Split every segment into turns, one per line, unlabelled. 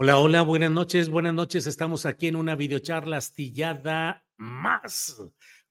Hola, hola, buenas noches, buenas noches. Estamos aquí en una videocharla astillada más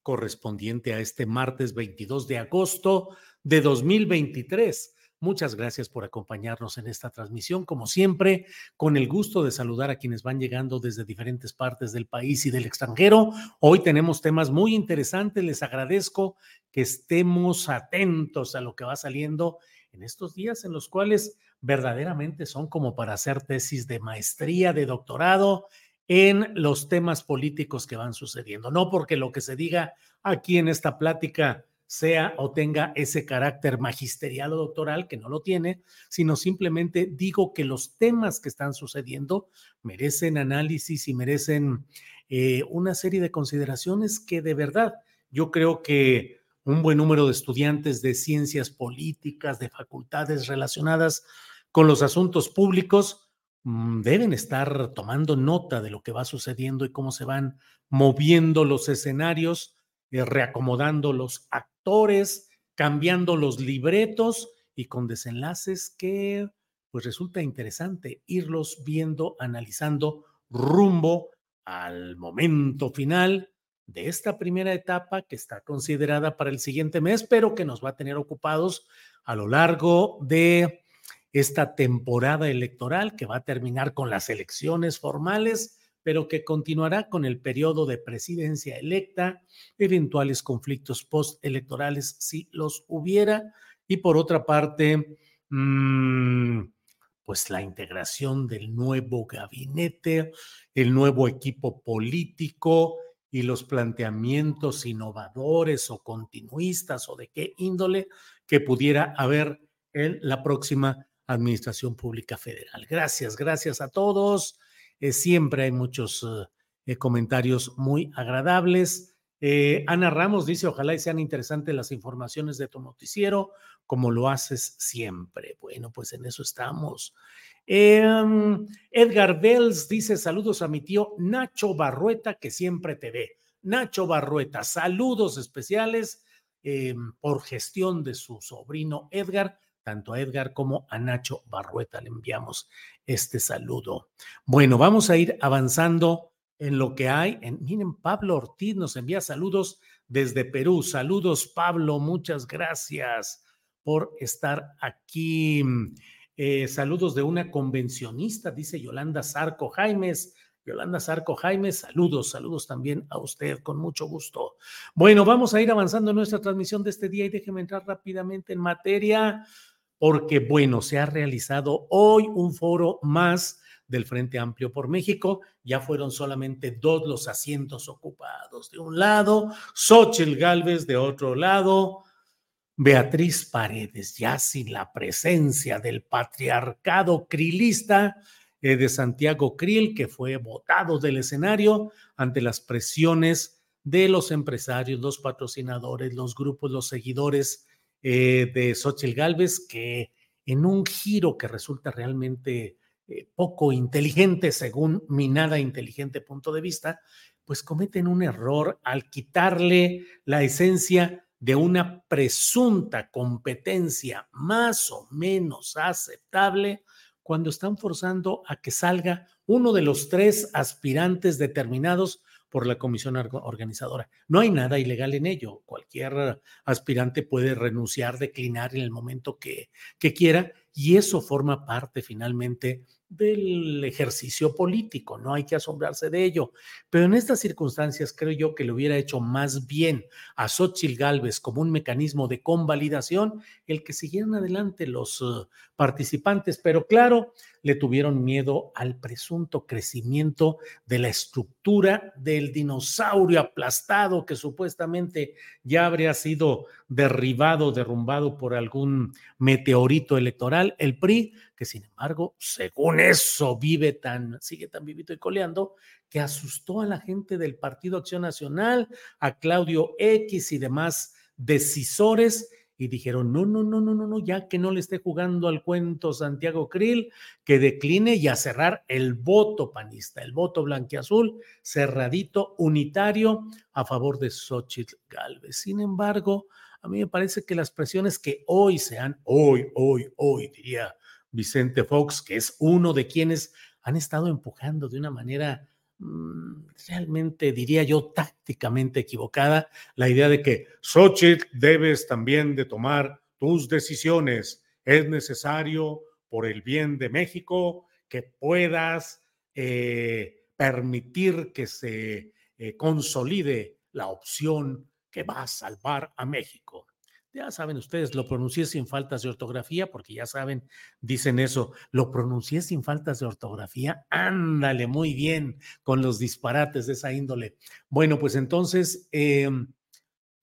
correspondiente a este martes 22 de agosto de 2023. Muchas gracias por acompañarnos en esta transmisión. Como siempre, con el gusto de saludar a quienes van llegando desde diferentes partes del país y del extranjero. Hoy tenemos temas muy interesantes. Les agradezco que estemos atentos a lo que va saliendo en estos días en los cuales verdaderamente son como para hacer tesis de maestría, de doctorado en los temas políticos que van sucediendo. No porque lo que se diga aquí en esta plática sea o tenga ese carácter magisterial o doctoral, que no lo tiene, sino simplemente digo que los temas que están sucediendo merecen análisis y merecen eh, una serie de consideraciones que de verdad yo creo que un buen número de estudiantes de ciencias políticas, de facultades relacionadas con los asuntos públicos, mm, deben estar tomando nota de lo que va sucediendo y cómo se van moviendo los escenarios, eh, reacomodando los actores, cambiando los libretos y con desenlaces que pues resulta interesante irlos viendo, analizando rumbo al momento final de esta primera etapa que está considerada para el siguiente mes, pero que nos va a tener ocupados a lo largo de esta temporada electoral que va a terminar con las elecciones formales, pero que continuará con el periodo de presidencia electa, eventuales conflictos postelectorales si los hubiera, y por otra parte, mmm, pues la integración del nuevo gabinete, el nuevo equipo político, y los planteamientos innovadores o continuistas o de qué índole que pudiera haber en la próxima Administración Pública Federal. Gracias, gracias a todos. Eh, siempre hay muchos eh, comentarios muy agradables. Eh, Ana Ramos dice, ojalá y sean interesantes las informaciones de tu noticiero, como lo haces siempre. Bueno, pues en eso estamos. Em, Edgar Bells dice saludos a mi tío Nacho Barrueta, que siempre te ve. Nacho Barrueta, saludos especiales em, por gestión de su sobrino Edgar. Tanto a Edgar como a Nacho Barrueta le enviamos este saludo. Bueno, vamos a ir avanzando en lo que hay. En, miren, Pablo Ortiz nos envía saludos desde Perú. Saludos, Pablo, muchas gracias por estar aquí. Eh, saludos de una convencionista, dice Yolanda Sarco Jaimes. Yolanda Sarco Jaimes, saludos, saludos también a usted, con mucho gusto. Bueno, vamos a ir avanzando en nuestra transmisión de este día y déjeme entrar rápidamente en materia, porque bueno, se ha realizado hoy un foro más del Frente Amplio por México. Ya fueron solamente dos los asientos ocupados. De un lado, Xochitl Galvez, de otro lado, Beatriz Paredes, ya sin la presencia del patriarcado crilista eh, de Santiago Krill, que fue votado del escenario ante las presiones de los empresarios, los patrocinadores, los grupos, los seguidores eh, de Xochitl Galvez, que en un giro que resulta realmente eh, poco inteligente, según mi nada inteligente punto de vista, pues cometen un error al quitarle la esencia de una presunta competencia más o menos aceptable cuando están forzando a que salga uno de los tres aspirantes determinados por la comisión organizadora. No hay nada ilegal en ello. Cualquier aspirante puede renunciar, declinar en el momento que, que quiera y eso forma parte finalmente del ejercicio político, no hay que asombrarse de ello. Pero en estas circunstancias creo yo que le hubiera hecho más bien a Xochitl Galvez como un mecanismo de convalidación el que siguieran adelante los uh, participantes, pero claro, le tuvieron miedo al presunto crecimiento de la estructura del dinosaurio aplastado que supuestamente ya habría sido derribado, derrumbado por algún meteorito electoral, el PRI, que sin embargo, según eso, vive tan, sigue tan vivito y coleando, que asustó a la gente del Partido Acción Nacional, a Claudio X y demás decisores y dijeron, no, no, no, no, no, no, ya que no le esté jugando al cuento Santiago Krill, que decline y a cerrar el voto panista, el voto blanquiazul, cerradito, unitario, a favor de Xochitl Galvez. Sin embargo, a mí me parece que las presiones que hoy se han, hoy, hoy, hoy, diría Vicente Fox, que es uno de quienes han estado empujando de una manera realmente diría yo tácticamente equivocada la idea de que Xochitl debes también de tomar tus decisiones. Es necesario por el bien de México que puedas eh, permitir que se eh, consolide la opción que va a salvar a México. Ya saben ustedes, lo pronuncié sin faltas de ortografía, porque ya saben, dicen eso, lo pronuncié sin faltas de ortografía. Ándale, muy bien, con los disparates de esa índole. Bueno, pues entonces, em,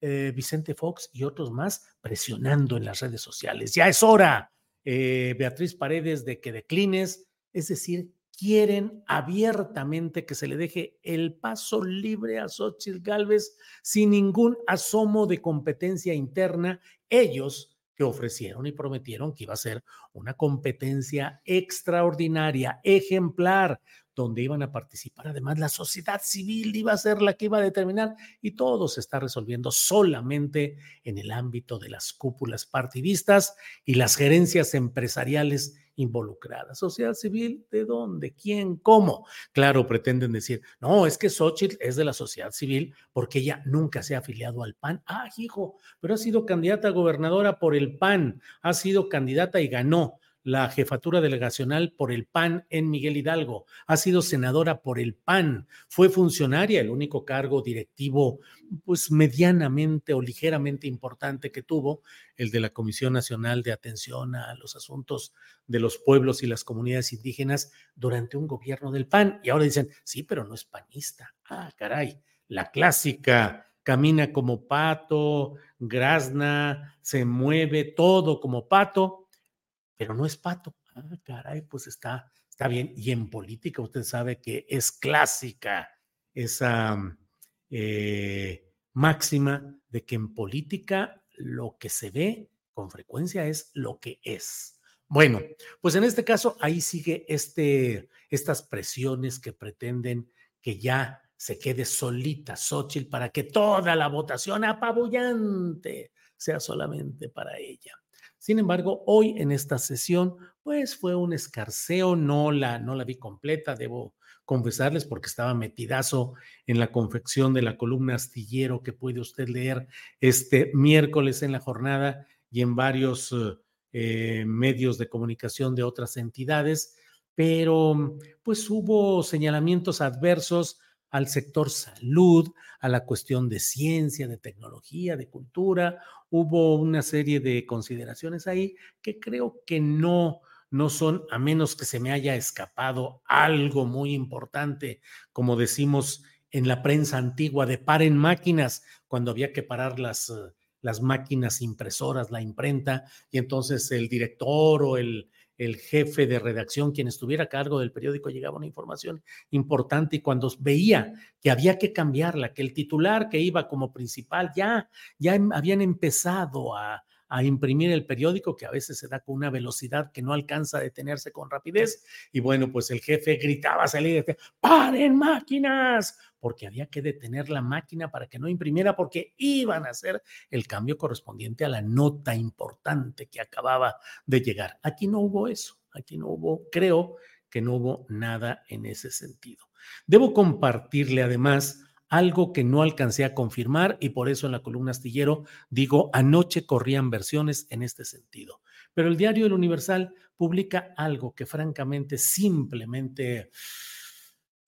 eh, Vicente Fox y otros más presionando en las redes sociales. Ya es hora, eh, Beatriz Paredes, de que declines, es decir, quieren abiertamente que se le deje el paso libre a Xochitl Galvez sin ningún asomo de competencia interna. Ellos que ofrecieron y prometieron que iba a ser una competencia extraordinaria, ejemplar, donde iban a participar además la sociedad civil iba a ser la que iba a determinar y todo se está resolviendo solamente en el ámbito de las cúpulas partidistas y las gerencias empresariales involucrada. Sociedad civil, ¿de dónde? ¿Quién? ¿Cómo? Claro, pretenden decir, no, es que Xochitl es de la sociedad civil porque ella nunca se ha afiliado al PAN. Ah, hijo, pero ha sido candidata a gobernadora por el PAN, ha sido candidata y ganó la jefatura delegacional por el PAN en Miguel Hidalgo, ha sido senadora por el PAN, fue funcionaria, el único cargo directivo pues medianamente o ligeramente importante que tuvo, el de la Comisión Nacional de Atención a los Asuntos de los Pueblos y las Comunidades Indígenas durante un gobierno del PAN. Y ahora dicen, sí, pero no es panista. Ah, caray, la clásica camina como pato, grazna, se mueve todo como pato pero no es pato. Ah, caray, pues está, está bien. Y en política usted sabe que es clásica esa mm, eh, máxima de que en política lo que se ve con frecuencia es lo que es. Bueno, pues en este caso ahí sigue este, estas presiones que pretenden que ya se quede solita Xochitl para que toda la votación apabullante sea solamente para ella. Sin embargo, hoy en esta sesión, pues fue un escarceo, no la, no la vi completa, debo confesarles, porque estaba metidazo en la confección de la columna astillero que puede usted leer este miércoles en la jornada y en varios eh, medios de comunicación de otras entidades, pero pues hubo señalamientos adversos al sector salud, a la cuestión de ciencia, de tecnología, de cultura. Hubo una serie de consideraciones ahí que creo que no, no son, a menos que se me haya escapado algo muy importante, como decimos en la prensa antigua, de paren máquinas, cuando había que parar las, las máquinas impresoras, la imprenta, y entonces el director o el, el jefe de redacción, quien estuviera a cargo del periódico, llegaba una información importante y cuando veía que había que cambiarla, que el titular que iba como principal ya, ya em, habían empezado a, a imprimir el periódico, que a veces se da con una velocidad que no alcanza a detenerse con rapidez. Y bueno, pues el jefe gritaba salir y decía, ¡paren máquinas! Porque había que detener la máquina para que no imprimiera, porque iban a hacer el cambio correspondiente a la nota importante que acababa de llegar. Aquí no hubo eso, aquí no hubo, creo que no hubo nada en ese sentido. Debo compartirle además algo que no alcancé a confirmar y por eso en la columna astillero digo, anoche corrían versiones en este sentido. Pero el diario El Universal publica algo que francamente simplemente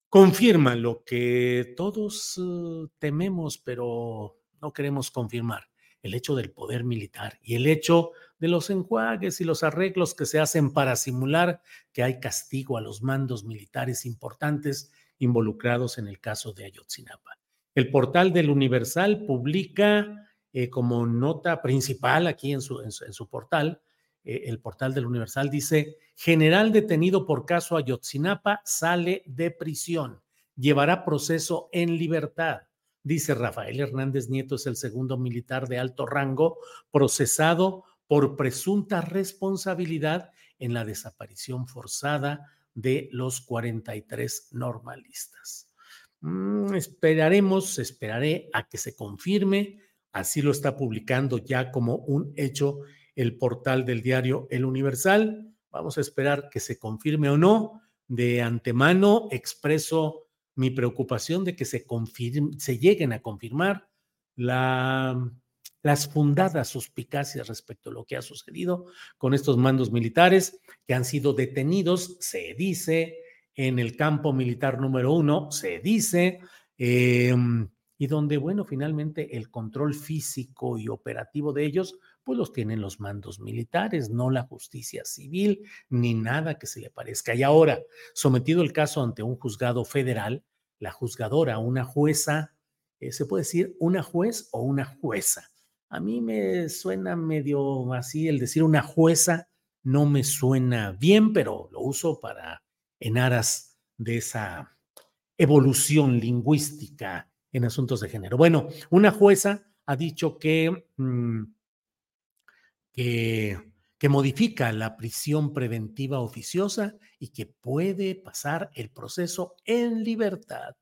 confirma lo que todos uh, tememos, pero no queremos confirmar, el hecho del poder militar y el hecho de los enjuagues y los arreglos que se hacen para simular que hay castigo a los mandos militares importantes involucrados en el caso de Ayotzinapa. El portal del Universal publica eh, como nota principal aquí en su, portal, eh, el portal del Universal dice, general detenido por caso Ayotzinapa sale de prisión, llevará proceso en libertad. Dice Rafael Hernández Nieto es el segundo militar de alto rango procesado por presunta responsabilidad en la desaparición forzada de los 43 normalistas. Mm, esperaremos, esperaré a que se confirme, así lo está publicando ya como un hecho el portal del diario El Universal. Vamos a esperar que se confirme o no. De antemano expreso mi preocupación de que se, se lleguen a confirmar la las fundadas suspicacias respecto a lo que ha sucedido con estos mandos militares que han sido detenidos, se dice, en el campo militar número uno, se dice, em, y donde, bueno, finalmente el control físico y operativo de ellos, pues los tienen los mandos militares, no la justicia civil, ni nada que se le parezca. Y ahora, sometido el caso ante un juzgado federal, la juzgadora, una jueza, eh, se puede decir una juez o una jueza, a mí me suena medio así el decir una jueza, no me suena bien, pero lo uso para en aras de esa evolución lingüística en asuntos de género. Bueno, una jueza ha dicho que, mm, que, que modifica la prisión preventiva oficiosa y que puede pasar el proceso en libertad.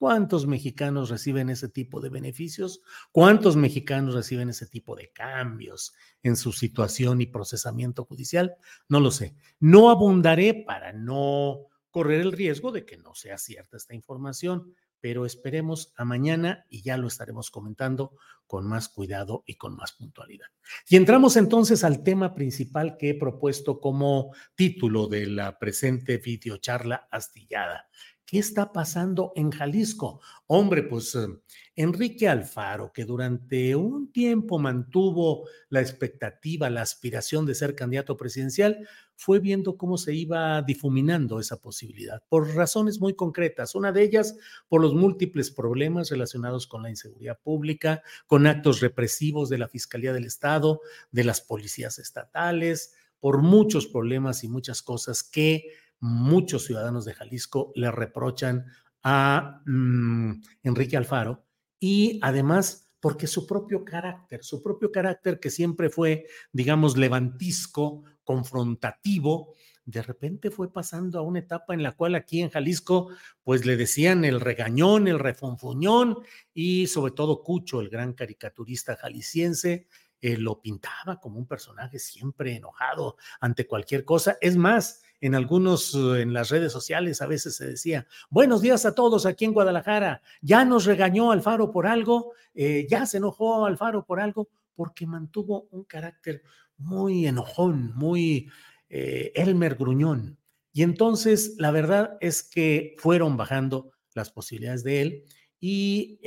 ¿Cuántos mexicanos reciben ese tipo de beneficios? ¿Cuántos mexicanos reciben ese tipo de cambios en su situación y procesamiento judicial? No lo sé. No abundaré para no correr el riesgo de que no sea cierta esta información, pero esperemos a mañana y ya lo estaremos comentando con más cuidado y con más puntualidad. Y entramos entonces al tema principal que he propuesto como título de la presente videocharla astillada ¿Qué está pasando en Jalisco? Hombre, pues eh, Enrique Alfaro, que durante un tiempo mantuvo la expectativa, la aspiración de ser candidato presidencial, fue viendo cómo se iba difuminando esa posibilidad, por razones muy concretas. Una de ellas, por los múltiples problemas relacionados con la inseguridad pública, con actos represivos de la Fiscalía del Estado, de las policías estatales, por muchos problemas y muchas cosas que muchos ciudadanos de Jalisco le reprochan a mm, Enrique Alfaro y además porque su propio carácter, su propio carácter que siempre fue, digamos, levantisco, confrontativo, de repente fue pasando a una etapa en la cual aquí en Jalisco, pues le decían el regañón, el refonfuñón y sobre todo Cucho, el gran caricaturista jalisciense, eh, lo pintaba como un personaje siempre enojado ante cualquier cosa. Es más, en algunos, eh, en las redes sociales a veces se decía, buenos días a todos aquí en Guadalajara, ya nos regañó Alfaro por algo, eh, ya se enojó Alfaro por algo, porque mantuvo un carácter muy enojón, muy eh, Elmer Gruñón. Y entonces la verdad es que fueron bajando las posibilidades de él y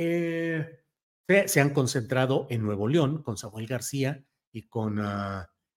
se, han concentrado en Nuevo León con Samuel García y con...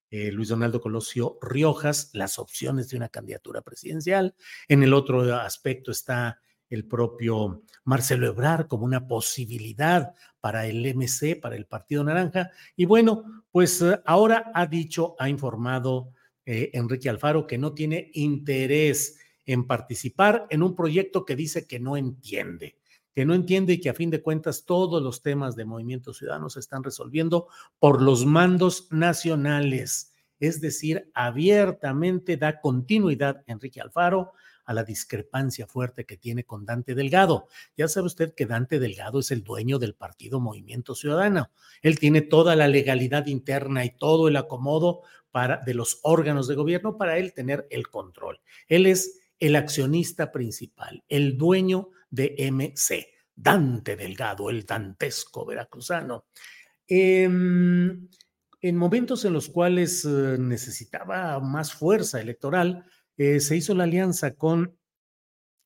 Eh, Luis Donaldo Colosio Riojas las opciones de una candidatura presidencial. En el otro aspecto está el propio Marcelo Ebrar como una posibilidad para el MC, para el Partido Naranja. Y bueno, pues eh, ahora ha dicho, ha informado eh, Enrique Alfaro que no tiene interés en participar en un proyecto que dice que no entiende, que no entiende y que a fin de cuentas todos los temas de Movimiento Ciudadano se están resolviendo por los mandos nacionales. Es decir, abiertamente da continuidad Enrique Alfaro a la discrepancia fuerte que tiene con Dante Delgado. Ya sabe usted que Dante Delgado es el dueño del partido Movimiento Ciudadano. Él tiene toda la legalidad interna y todo el acomodo para, de los órganos de gobierno para él tener el control. Él es el accionista principal, el dueño de MC, Dante Delgado, el dantesco veracruzano. Em, en momentos en los cuales eh, necesitaba más fuerza electoral, eh, se hizo la alianza con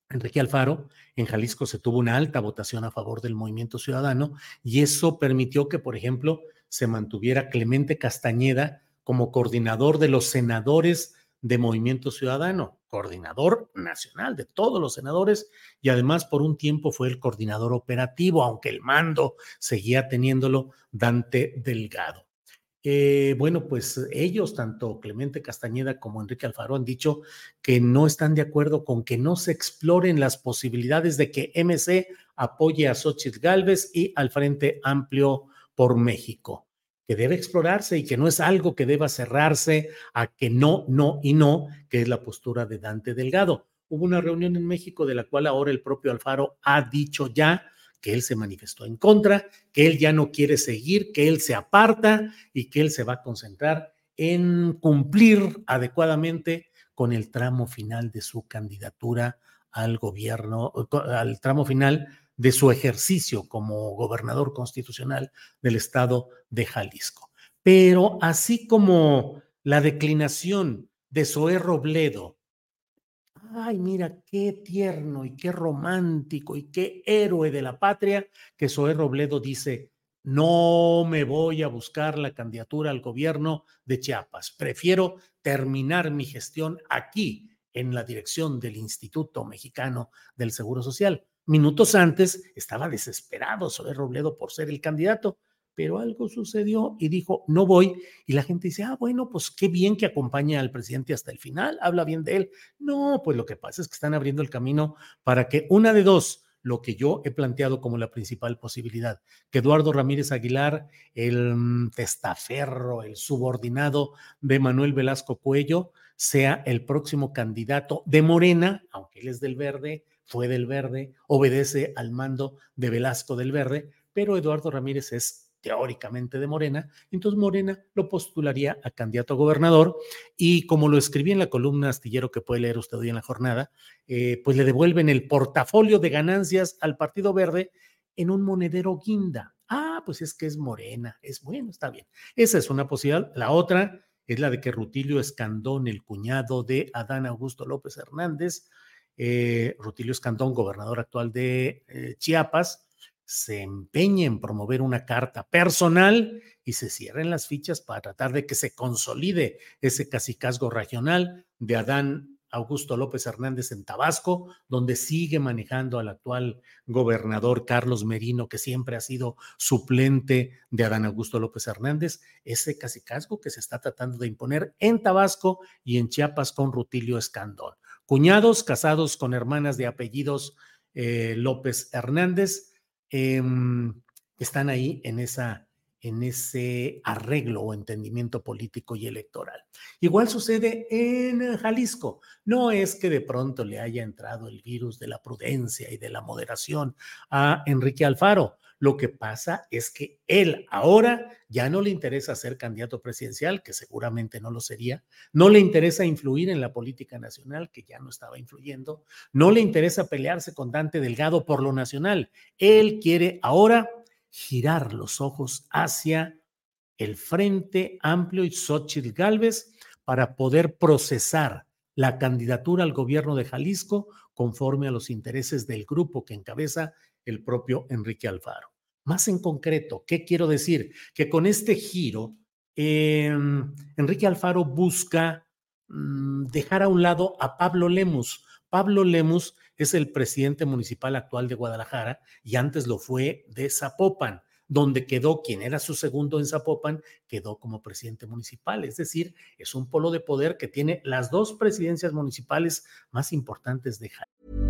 Enrique Alfaro. En Jalisco se tuvo una alta votación a favor del movimiento ciudadano y eso permitió que, por ejemplo, se mantuviera Clemente Castañeda como coordinador de los senadores de Movimiento Ciudadano, coordinador nacional de todos los senadores y además por un tiempo fue el coordinador operativo, aunque el mando seguía teniéndolo Dante Delgado. Eh, bueno, pues ellos, tanto Clemente Castañeda como Enrique Alfaro, han dicho que no están de acuerdo con que no se exploren las posibilidades de que MC apoye a Xochitl Galvez y al Frente Amplio por México, que debe explorarse y que no es algo que deba cerrarse a que no, no y no, que es la postura de Dante Delgado. Hubo una reunión en México de la cual ahora el propio Alfaro ha dicho ya que él se manifestó en contra, que él ya no quiere seguir, que él se aparta y que él se va a concentrar en cumplir adecuadamente con el tramo final de su candidatura al gobierno, al tramo final de su ejercicio como gobernador constitucional del estado de Jalisco. Pero así como la declinación de Zoé Robledo ay, mira qué tierno y qué romántico y qué héroe de la patria, que Zoé Robledo dice, no me voy a buscar la candidatura al gobierno de Chiapas, prefiero terminar mi gestión aquí, en la dirección del Instituto Mexicano del Seguro Social. Minutos antes estaba desesperado Zoé Robledo por ser el candidato pero algo sucedió y dijo, no voy. Y la gente dice, ah, bueno, pues qué bien que acompañe al presidente hasta el final, habla bien de él. No, pues lo que pasa es que están abriendo el camino para que una de dos, lo que yo he planteado como la principal posibilidad, que Eduardo Ramírez Aguilar, el mm, testaferro, el subordinado de Manuel Velasco Cuello, sea el próximo candidato de Morena, aunque él es del verde, fue del verde, obedece al mando de Velasco del verde, pero Eduardo Ramírez es teóricamente de Morena, entonces Morena lo postularía a candidato a gobernador y como lo escribí en la columna astillero que puede leer usted hoy en la jornada, eh, pues le devuelven el portafolio de ganancias al Partido Verde en un monedero guinda. Ah, pues es que es Morena, es bueno, está bien. Esa es una posibilidad. La otra es la de que Rutilio Escandón, el cuñado de Adán Augusto López Hernández, eh, Rutilio Escandón, gobernador actual de eh, Chiapas, se empeñe en promover una carta personal y se cierren las fichas para tratar de que se consolide ese cacicazgo regional de Adán Augusto López Hernández en Tabasco, donde sigue manejando al actual gobernador Carlos Merino, que siempre ha sido suplente de Adán Augusto López Hernández, ese cacicazgo que se está tratando de imponer en Tabasco y en Chiapas con Rutilio Escandón. Cuñados casados con hermanas de apellidos eh, López Hernández, Em, están ahí en, esa, en ese arreglo o entendimiento político y electoral. Igual sucede en Jalisco. No es que de pronto le haya entrado el virus de la prudencia y de la moderación a Enrique Alfaro. Lo que pasa es que él ahora ya no le interesa ser candidato presidencial, que seguramente no lo sería, no le interesa influir en la política nacional, que ya no estaba influyendo, no le interesa pelearse con Dante Delgado por lo nacional. Él quiere ahora girar los ojos hacia el Frente Amplio y Xochitl Galvez para poder procesar la candidatura al gobierno de Jalisco conforme a los intereses del grupo que encabeza el propio Enrique Alfaro. Más en concreto, ¿qué quiero decir? Que con este giro, em, Enrique Alfaro busca mm, dejar a un lado a Pablo Lemus. Pablo Lemus es el presidente municipal actual de Guadalajara y antes lo fue de Zapopan, donde quedó quien era su segundo en Zapopan, quedó como presidente municipal. Es decir, es un polo de poder que tiene las dos presidencias municipales más importantes de Jalisco.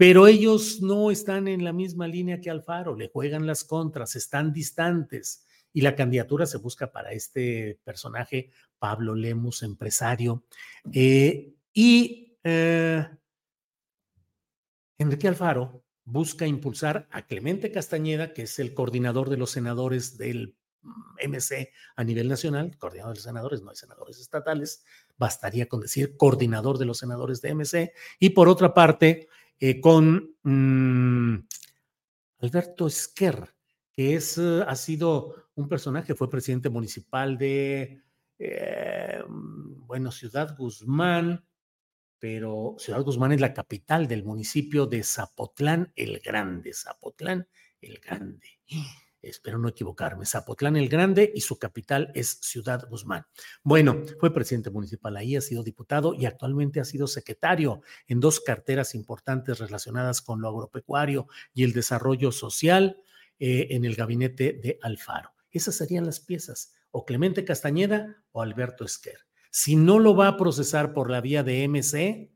Pero ellos no están en la misma línea que Alfaro, le juegan las contras, están distantes. Y la candidatura se busca para este personaje, Pablo Lemus, empresario. Eh, y eh, Enrique Alfaro busca impulsar a Clemente Castañeda, que es el coordinador de los senadores del MC a nivel nacional, coordinador de senadores, no hay senadores estatales, bastaría con decir coordinador de los senadores de MC. Y por otra parte, eh, con mmm, Alberto Esquer, que es, uh, ha sido un personaje, fue presidente municipal de, eh, bueno, Ciudad Guzmán, pero Ciudad Guzmán es la capital del municipio de Zapotlán el Grande, Zapotlán el Grande espero no equivocarme, Zapotlán el Grande y su capital es Ciudad Guzmán. Bueno, fue presidente municipal ahí, ha sido diputado y actualmente ha sido secretario en dos carteras importantes relacionadas con lo agropecuario y el desarrollo social eh, en el gabinete de Alfaro. Esas serían las piezas, o Clemente Castañeda o Alberto Esquer. Si no lo va a procesar por la vía de MC,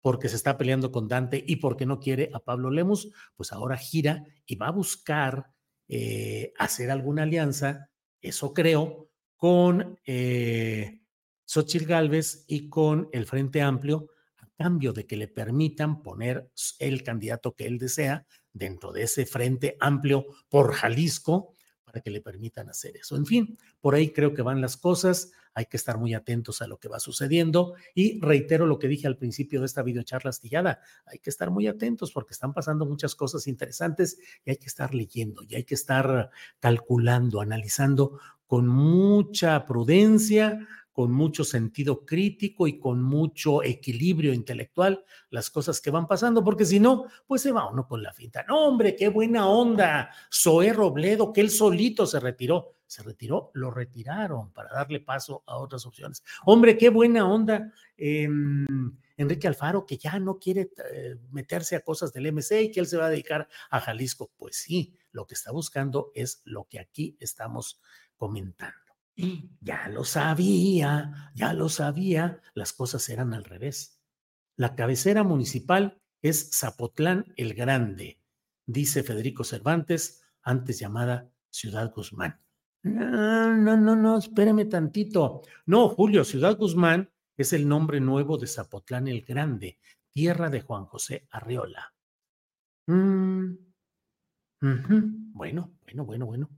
porque se está peleando con Dante y porque no quiere a Pablo Lemus, pues ahora gira y va a buscar eh, hacer alguna alianza, eso creo, con eh, Xochitl Gálvez y con el Frente Amplio, a cambio de que le permitan poner el candidato que él desea dentro de ese Frente Amplio por Jalisco, para que le permitan hacer eso. En fin, por ahí creo que van las cosas, hay que estar muy atentos a lo que va sucediendo y reitero lo que dije al principio de esta videocharla astillada, hay que estar muy atentos porque están pasando muchas cosas interesantes y hay que estar leyendo y hay que estar calculando, analizando con mucha prudencia, con mucho sentido crítico y con mucho equilibrio intelectual las cosas que van pasando, porque si no, pues se va uno con la finta. No, hombre, qué buena onda, Zoé Robledo, que él solito se retiró. Se retiró, lo retiraron para darle paso a otras opciones. Hombre, qué buena onda. Eh, Enrique Alfaro, que ya no quiere eh, meterse a cosas del MC y que él se va a dedicar a Jalisco. Pues sí, lo que está buscando es lo que aquí estamos comentando. Ya lo sabía, ya lo sabía, las cosas eran al revés. La cabecera municipal es Zapotlán el Grande, dice Federico Cervantes, antes llamada Ciudad Guzmán. No, no, no, no, espéreme tantito. No, Julio, Ciudad Guzmán es el nombre nuevo de Zapotlán el Grande, tierra de Juan José Arriola. Mm. Bueno, bueno, bueno, bueno.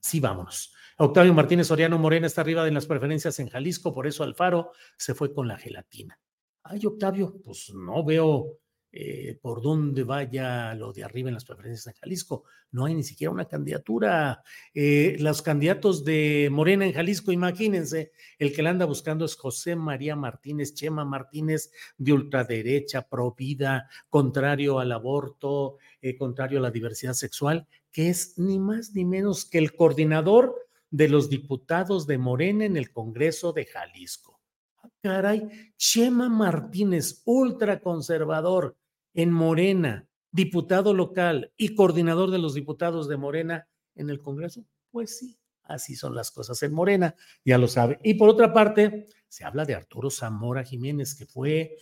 Sí, vámonos. Octavio Martínez Soriano Morena está arriba de las preferencias en Jalisco, por eso Alfaro se fue con la gelatina. Ay, Octavio, pues no veo eh, por dónde vaya lo de arriba en las preferencias en Jalisco. No hay ni siquiera una candidatura. Eh, los candidatos de Morena en Jalisco, imagínense, el que la anda buscando es José María Martínez, Chema Martínez, de ultraderecha, pro vida, contrario al aborto, eh, contrario a la diversidad sexual, que es ni más ni menos que el coordinador de los diputados de Morena en el Congreso de Jalisco. Ah, caray, Chema Martínez, ultraconservador en Morena, diputado local y coordinador de los diputados de Morena en el Congreso. Pues sí, así son las cosas en Morena, ya lo sabe. Y por otra parte, se habla de Arturo Zamora Jiménez, que fue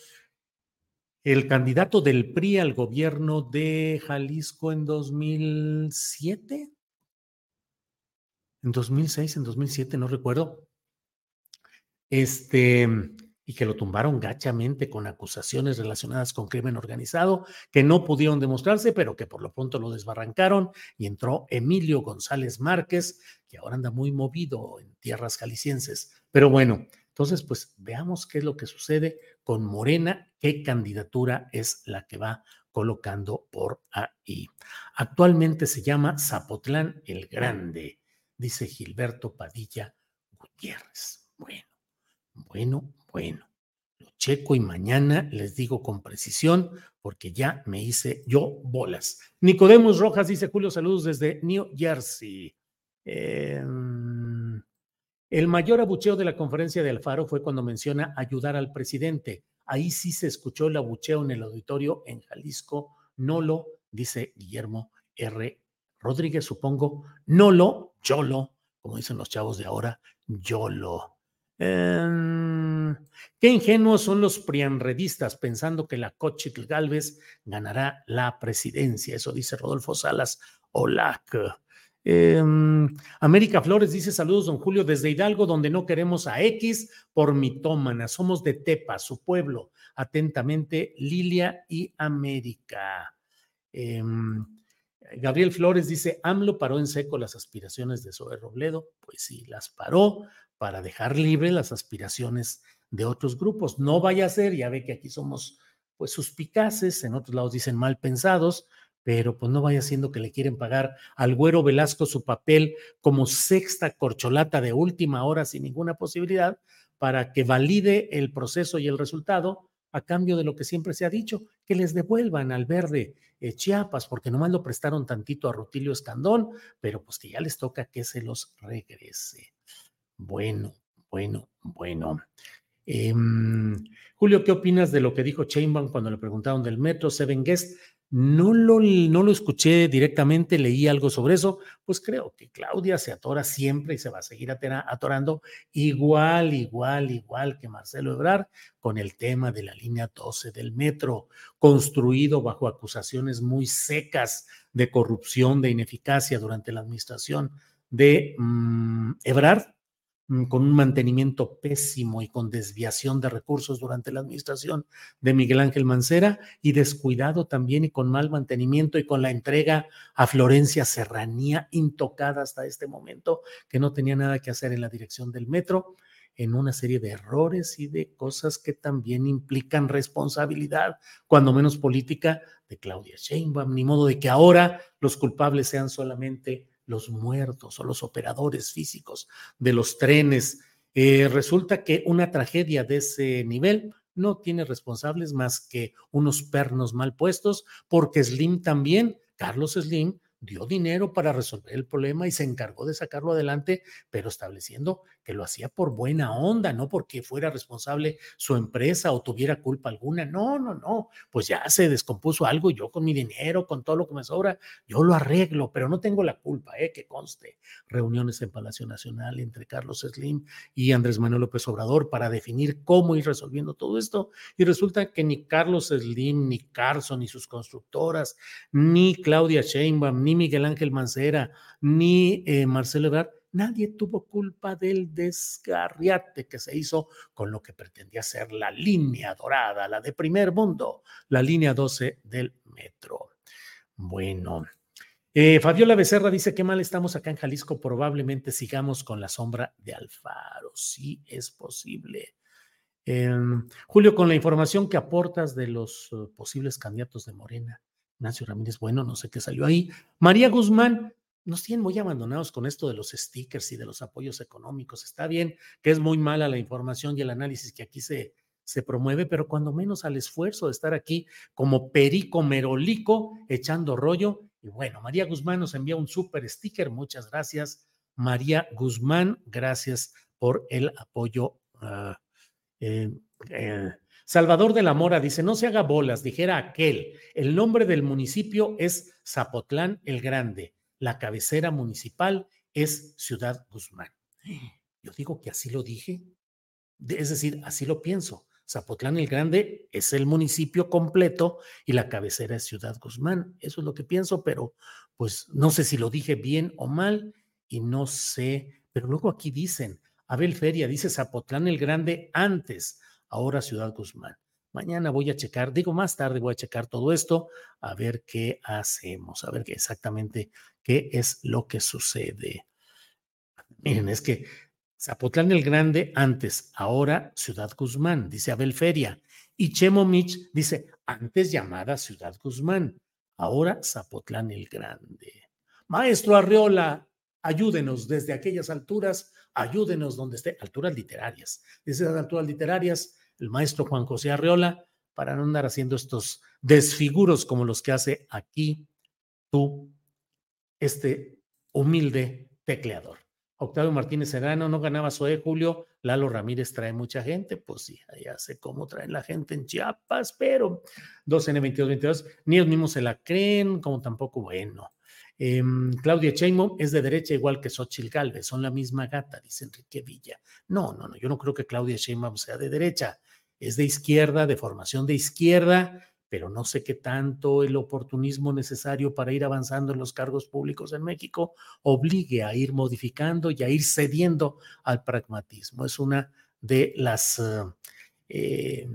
el candidato del PRI al gobierno de Jalisco en 2007, en 2006, en 2007, no recuerdo. este, y que lo tumbaron gachamente con acusaciones relacionadas con crimen organizado que no pudieron demostrarse, pero que por lo pronto lo desbarrancaron y entró Emilio González Márquez, que ahora anda muy movido en tierras jaliscienses. Pero bueno, entonces pues veamos qué es lo que sucede con Morena, qué candidatura es la que va colocando por ahí. Actualmente se llama Zapotlán el Grande, dice Gilberto Padilla Gutiérrez. Bueno, bueno, bueno, lo checo y mañana les digo con precisión porque ya me hice yo bolas. Nicodemus Rojas dice Julio, saludos desde New Jersey. Em, el mayor abucheo de la conferencia de Alfaro fue cuando menciona ayudar al presidente. Ahí sí se escuchó el abucheo en el auditorio en Jalisco. No lo, dice Guillermo R. Rodríguez, supongo. No lo, yo lo, como dicen los chavos de ahora, yo lo. Qué ingenuos son los prianredistas pensando que la Cochitl Galvez ganará la presidencia. Eso dice Rodolfo Salas Olac. Em, América Flores dice saludos, don Julio, desde Hidalgo, donde no queremos a X por mitómana. Somos de Tepa, su pueblo. Atentamente, Lilia y América. Em, Gabriel Flores dice, AMLO paró en seco las aspiraciones de Zoe Robledo. Pues sí, las paró para dejar libre las aspiraciones de otros grupos. No vaya a ser, ya ve que aquí somos pues suspicaces, en otros lados dicen mal pensados, pero pues no vaya siendo que le quieren pagar al güero Velasco su papel como sexta corcholata de última hora sin ninguna posibilidad para que valide el proceso y el resultado a cambio de lo que siempre se ha dicho, que les devuelvan al verde eh, Chiapas, porque nomás lo prestaron tantito a Rutilio Escandón, pero pues que ya les toca que se los regrese. Bueno, bueno, bueno. Em, Julio, ¿qué opinas de lo que dijo Chainbaum cuando le preguntaron del metro Seven Guest? No lo, no lo escuché directamente, leí algo sobre eso, pues creo que Claudia se atora siempre y se va a seguir atorando igual, igual, igual que Marcelo Ebrard con el tema de la línea 12 del metro, construido bajo acusaciones muy secas de corrupción, de ineficacia durante la administración de mm, Ebrard con un mantenimiento pésimo y con desviación de recursos durante la administración de Miguel Ángel Mancera y descuidado también y con mal mantenimiento y con la entrega a Florencia Serranía intocada hasta este momento, que no tenía nada que hacer en la dirección del metro en una serie de errores y de cosas que también implican responsabilidad, cuando menos política, de Claudia Sheinbaum, ni modo de que ahora los culpables sean solamente los muertos o los operadores físicos de los trenes. Eh, resulta que una tragedia de ese nivel no tiene responsables más que unos pernos mal puestos, porque Slim también, Carlos Slim, dio dinero para resolver el problema y se encargó de sacarlo adelante, pero estableciendo que lo hacía por buena onda, no porque fuera responsable su empresa o tuviera culpa alguna. No, no, no. Pues ya se descompuso algo, yo con mi dinero, con todo lo que me sobra, yo lo arreglo, pero no tengo la culpa, ¿eh? que conste. Reuniones en Palacio Nacional entre Carlos Slim y Andrés Manuel López Obrador para definir cómo ir resolviendo todo esto. Y resulta que ni Carlos Slim, ni Carson, ni sus constructoras, ni Claudia Sheinbaum, ni Miguel Ángel Mancera, ni eh, Marcelo Ebrard, nadie tuvo culpa del desgarriate que se hizo con lo que pretendía ser la línea dorada, la de primer mundo, la línea 12 del metro. Bueno. Eh, Fabiola Becerra dice que mal estamos acá en Jalisco, probablemente sigamos con la sombra de Alfaro. Sí, es posible. Em, Julio, con la información que aportas de los uh, posibles candidatos de Morena, Ignacio Ramírez, bueno, no sé qué salió ahí. María Guzmán, nos tienen muy abandonados con esto de los stickers y de los apoyos económicos. Está bien que es muy mala la información y el análisis que aquí se, se promueve, pero cuando menos al esfuerzo de estar aquí como perico merolico echando rollo. Y bueno, María Guzmán nos envía un súper sticker. Muchas gracias, María Guzmán. Gracias por el apoyo. Ah, eh, eh, Salvador de la Mora dice, no se haga bolas, dijera aquel. El nombre del municipio es Zapotlán el Grande. La cabecera municipal es Ciudad Guzmán. Yo digo que así lo dije. Es decir, así lo pienso. Zapotlán el Grande es el municipio completo y la cabecera es Ciudad Guzmán. Eso es lo que pienso, pero pues no sé si lo dije bien o mal y no sé. Pero luego aquí dicen, Abel Feria dice Zapotlán el Grande antes, ahora Ciudad Guzmán. Mañana voy a checar, digo más tarde voy a checar todo esto, a ver qué hacemos, a ver qué exactamente qué es lo que sucede. Miren, es que Zapotlán el Grande antes, ahora Ciudad Guzmán, dice Abel Feria. Y Chemo Mich dice, antes llamada Ciudad Guzmán, ahora Zapotlán el Grande. Maestro Arriola, ayúdenos desde aquellas alturas, ayúdenos donde esté, alturas literarias. Desde las alturas literarias, el maestro Juan José Arriola, para no andar haciendo estos desfiguros como los que hace aquí tú, este humilde tecleador. Octavio Martínez Serrano no ganaba Zoe Julio, Lalo Ramírez trae mucha gente, pues sí, ya sé cómo traen la gente en Chiapas, pero 2N2222, ni ellos mismos se la creen, como tampoco, bueno. Em, Claudia Sheinbaum es de derecha igual que Xochitl Galvez, son la misma gata, dice Enrique Villa. No, no, no, yo no creo que Claudia Sheinbaum sea de derecha, es de izquierda, de formación de izquierda, pero no sé qué tanto el oportunismo necesario para ir avanzando en los cargos públicos en México obligue a ir modificando y a ir cediendo al pragmatismo. Es una de las eh,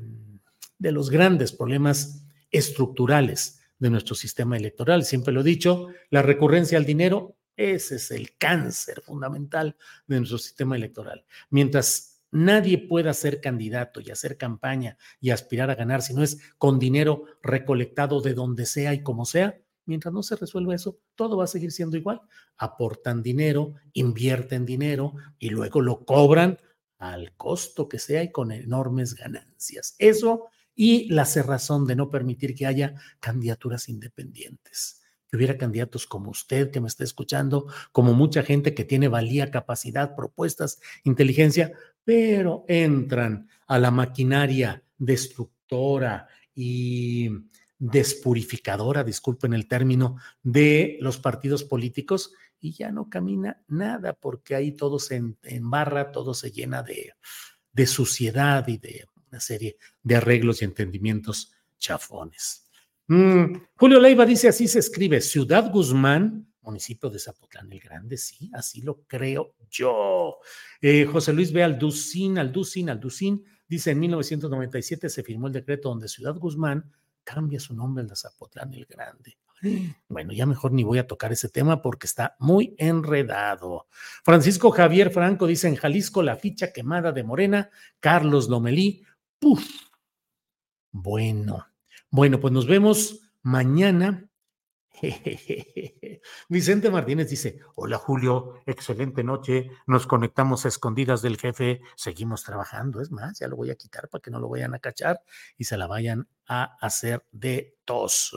de los grandes problemas estructurales de nuestro sistema electoral. Siempre lo he dicho, la recurrencia al dinero, ese es el cáncer fundamental de nuestro sistema electoral. Mientras Nadie puede ser candidato y hacer campaña y aspirar a ganar si no es con dinero recolectado de donde sea y como sea. Mientras no se resuelva eso, todo va a seguir siendo igual. Aportan dinero, invierten dinero y luego lo cobran al costo que sea y con enormes ganancias. Eso y la cerrazón de no permitir que haya candidaturas independientes que hubiera candidatos como usted que me está escuchando, como mucha gente que tiene valía, capacidad, propuestas, inteligencia, pero entran a la maquinaria destructora y despurificadora, disculpen el término, de los partidos políticos y ya no camina nada porque ahí todo se embarra, todo se llena de, suciedad y de una serie de arreglos y entendimientos chafones. Mm, Julio Leiva dice así se escribe, Ciudad Guzmán, municipio de Zapotlán el Grande, sí, así lo creo yo. Eh, José Luis B. Alducín, Alducín, Alducín, dice en 1997 se firmó el decreto donde Ciudad Guzmán cambia su nombre en Zapotlán el Grande. Bueno, ya mejor ni voy a tocar ese tema porque está muy enredado. Francisco Javier Franco dice en Jalisco la ficha quemada de Morena, Carlos Lomelí. Puf. Bueno, bueno, pues nos vemos mañana Vicente Martínez dice, hola Julio, excelente noche, nos conectamos a escondidas del jefe, seguimos trabajando, es más, ya lo voy a quitar para que no lo vayan a cachar y se la vayan a hacer de tos.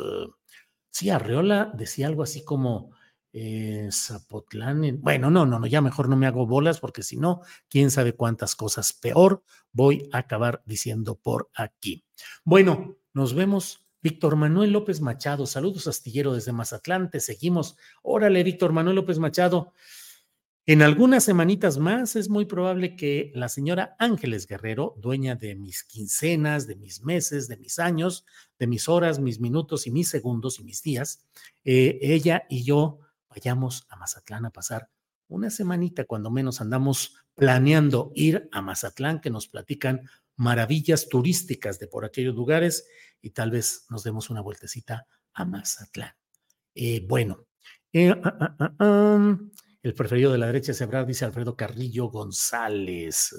Sí, Arreola decía algo así como eh, Zapotlán, bueno, no, no, no, ya mejor no me hago bolas porque si no, quién sabe cuántas cosas peor voy a acabar diciendo por aquí. Bueno, nos vemos Víctor Manuel López Machado, saludos astillero desde Mazatlán, te seguimos. Órale, Víctor Manuel López Machado. En algunas semanitas más es muy probable que la señora Ángeles Guerrero, dueña de mis quincenas, de mis meses, de mis años, de mis horas, mis minutos y mis segundos y mis días, eh, ella y yo vayamos a Mazatlán a pasar una semanita, cuando menos andamos planeando ir a Mazatlán, que nos platican maravillas turísticas de por aquellos lugares y tal vez nos demos una vueltecita a Mazatlán. Eh, bueno, eh, ah, ah, ah, el preferido de la derecha es Ebrard, dice Alfredo Carrillo González.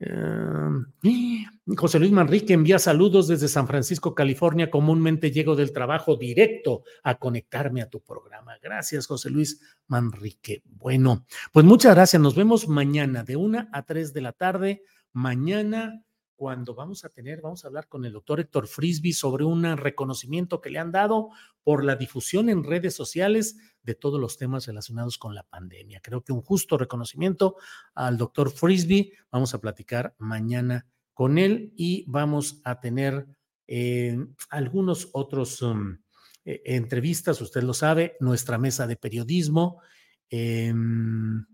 Eh, José Luis Manrique envía saludos desde San Francisco, California. Comúnmente llego del trabajo directo a conectarme a tu programa. Gracias, José Luis Manrique. Bueno, pues muchas gracias. Nos vemos mañana de una a tres de la tarde. Mañana cuando vamos a tener, vamos a hablar con el doctor Héctor Frisby sobre un reconocimiento que le han dado por la difusión en redes sociales de todos los temas relacionados con la pandemia. Creo que un justo reconocimiento al doctor Frisby. Vamos a platicar mañana con él y vamos a tener eh, algunos otros um, eh, entrevistas, usted lo sabe, nuestra mesa de periodismo. Em,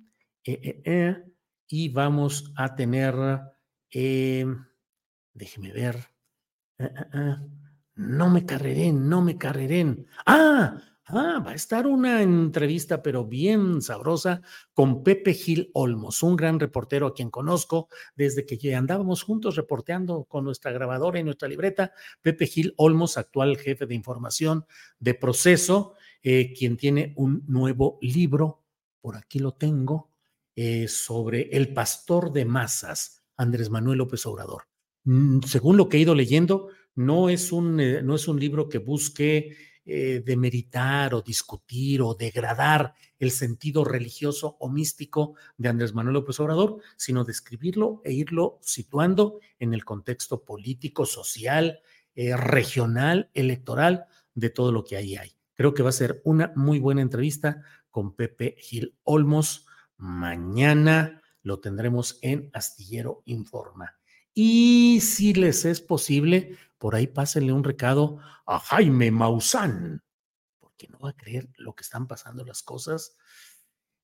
eh, y vamos a tener déjeme ver. Ah, ah, ah. No me carreren, no me carreren. Ah, Ah, va a estar una entrevista, pero bien sabrosa, con Pepe Gil Olmos, un gran reportero a quien conozco desde que andábamos juntos reporteando con nuestra grabadora y nuestra libreta. Pepe Gil Olmos, actual jefe de información de proceso, eh, quien tiene un nuevo libro, por aquí lo tengo, eh, sobre el pastor de masas, Andrés Manuel López Obrador. Mm, según lo que he ido leyendo, no es un, eh, no es un libro que busque eh, demeritar o discutir o degradar el sentido religioso o místico de Andrés Manuel López Obrador, sino describirlo e irlo situando en el contexto político, social, eh, regional, electoral de todo lo que ahí hay. Creo que va a ser una muy buena entrevista con Pepe Gil Olmos. Mañana lo tendremos en Astillero Informa. Y si les es posible, por ahí pásenle un recado a Jaime Maussan, porque no va a creer lo que están pasando las cosas.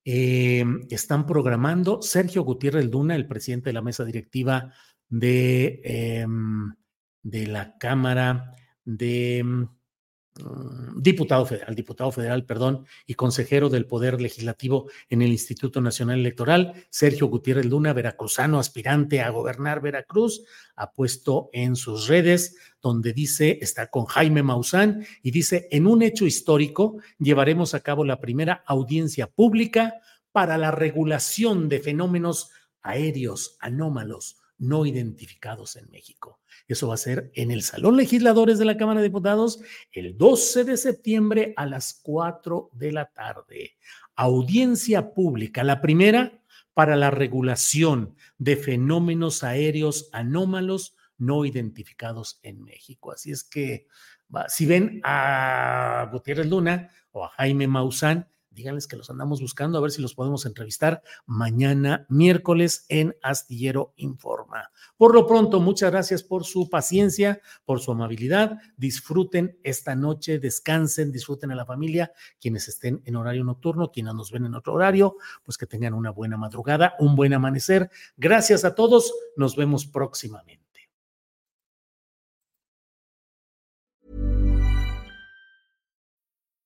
Em, están programando Sergio Gutiérrez Duna, el presidente de la mesa directiva de, em, de la Cámara de Mm, diputado federal, diputado federal, perdón, y consejero del Poder Legislativo en el Instituto Nacional Electoral, Sergio Gutiérrez Luna, veracruzano, aspirante a gobernar Veracruz, ha puesto en sus redes donde dice, está con Jaime Maussan y dice, en un hecho histórico llevaremos a cabo la primera audiencia pública para la regulación de fenómenos aéreos anómalos no identificados en México. Eso va a ser en el Salón Legisladores de la Cámara de Diputados el 12 de septiembre a las 4 de la tarde. Audiencia pública, la primera para la regulación de fenómenos aéreos anómalos no identificados en México. Así es que si ven a Gutiérrez Luna o a Jaime Maussan, díganles que los andamos buscando, a ver si los podemos entrevistar mañana miércoles en Astillero Informa. Por lo pronto, muchas gracias por su paciencia, por su amabilidad. Disfruten esta noche, descansen, disfruten a la familia, quienes estén en horario nocturno, quienes nos ven en otro horario, pues que tengan una buena madrugada, un buen amanecer. Gracias a todos, nos vemos próximamente.